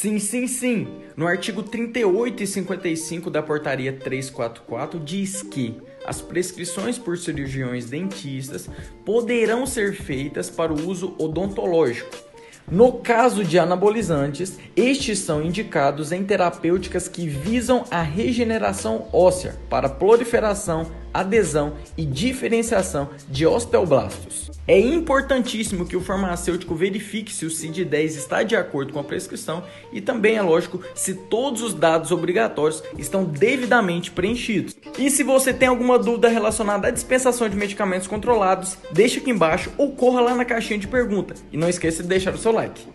Sim, sim, sim. No artigo 38 e 55 da Portaria 344 diz que as prescrições por cirurgiões dentistas poderão ser feitas para o uso odontológico no caso de anabolizantes, estes são indicados em terapêuticas que visam a regeneração óssea para proliferação, adesão e diferenciação de osteoblastos. É importantíssimo que o farmacêutico verifique se o CID-10 está de acordo com a prescrição e também é lógico se todos os dados obrigatórios estão devidamente preenchidos. E se você tem alguma dúvida relacionada à dispensação de medicamentos controlados, deixe aqui embaixo ou corra lá na caixinha de pergunta. E não esqueça de deixar o seu like.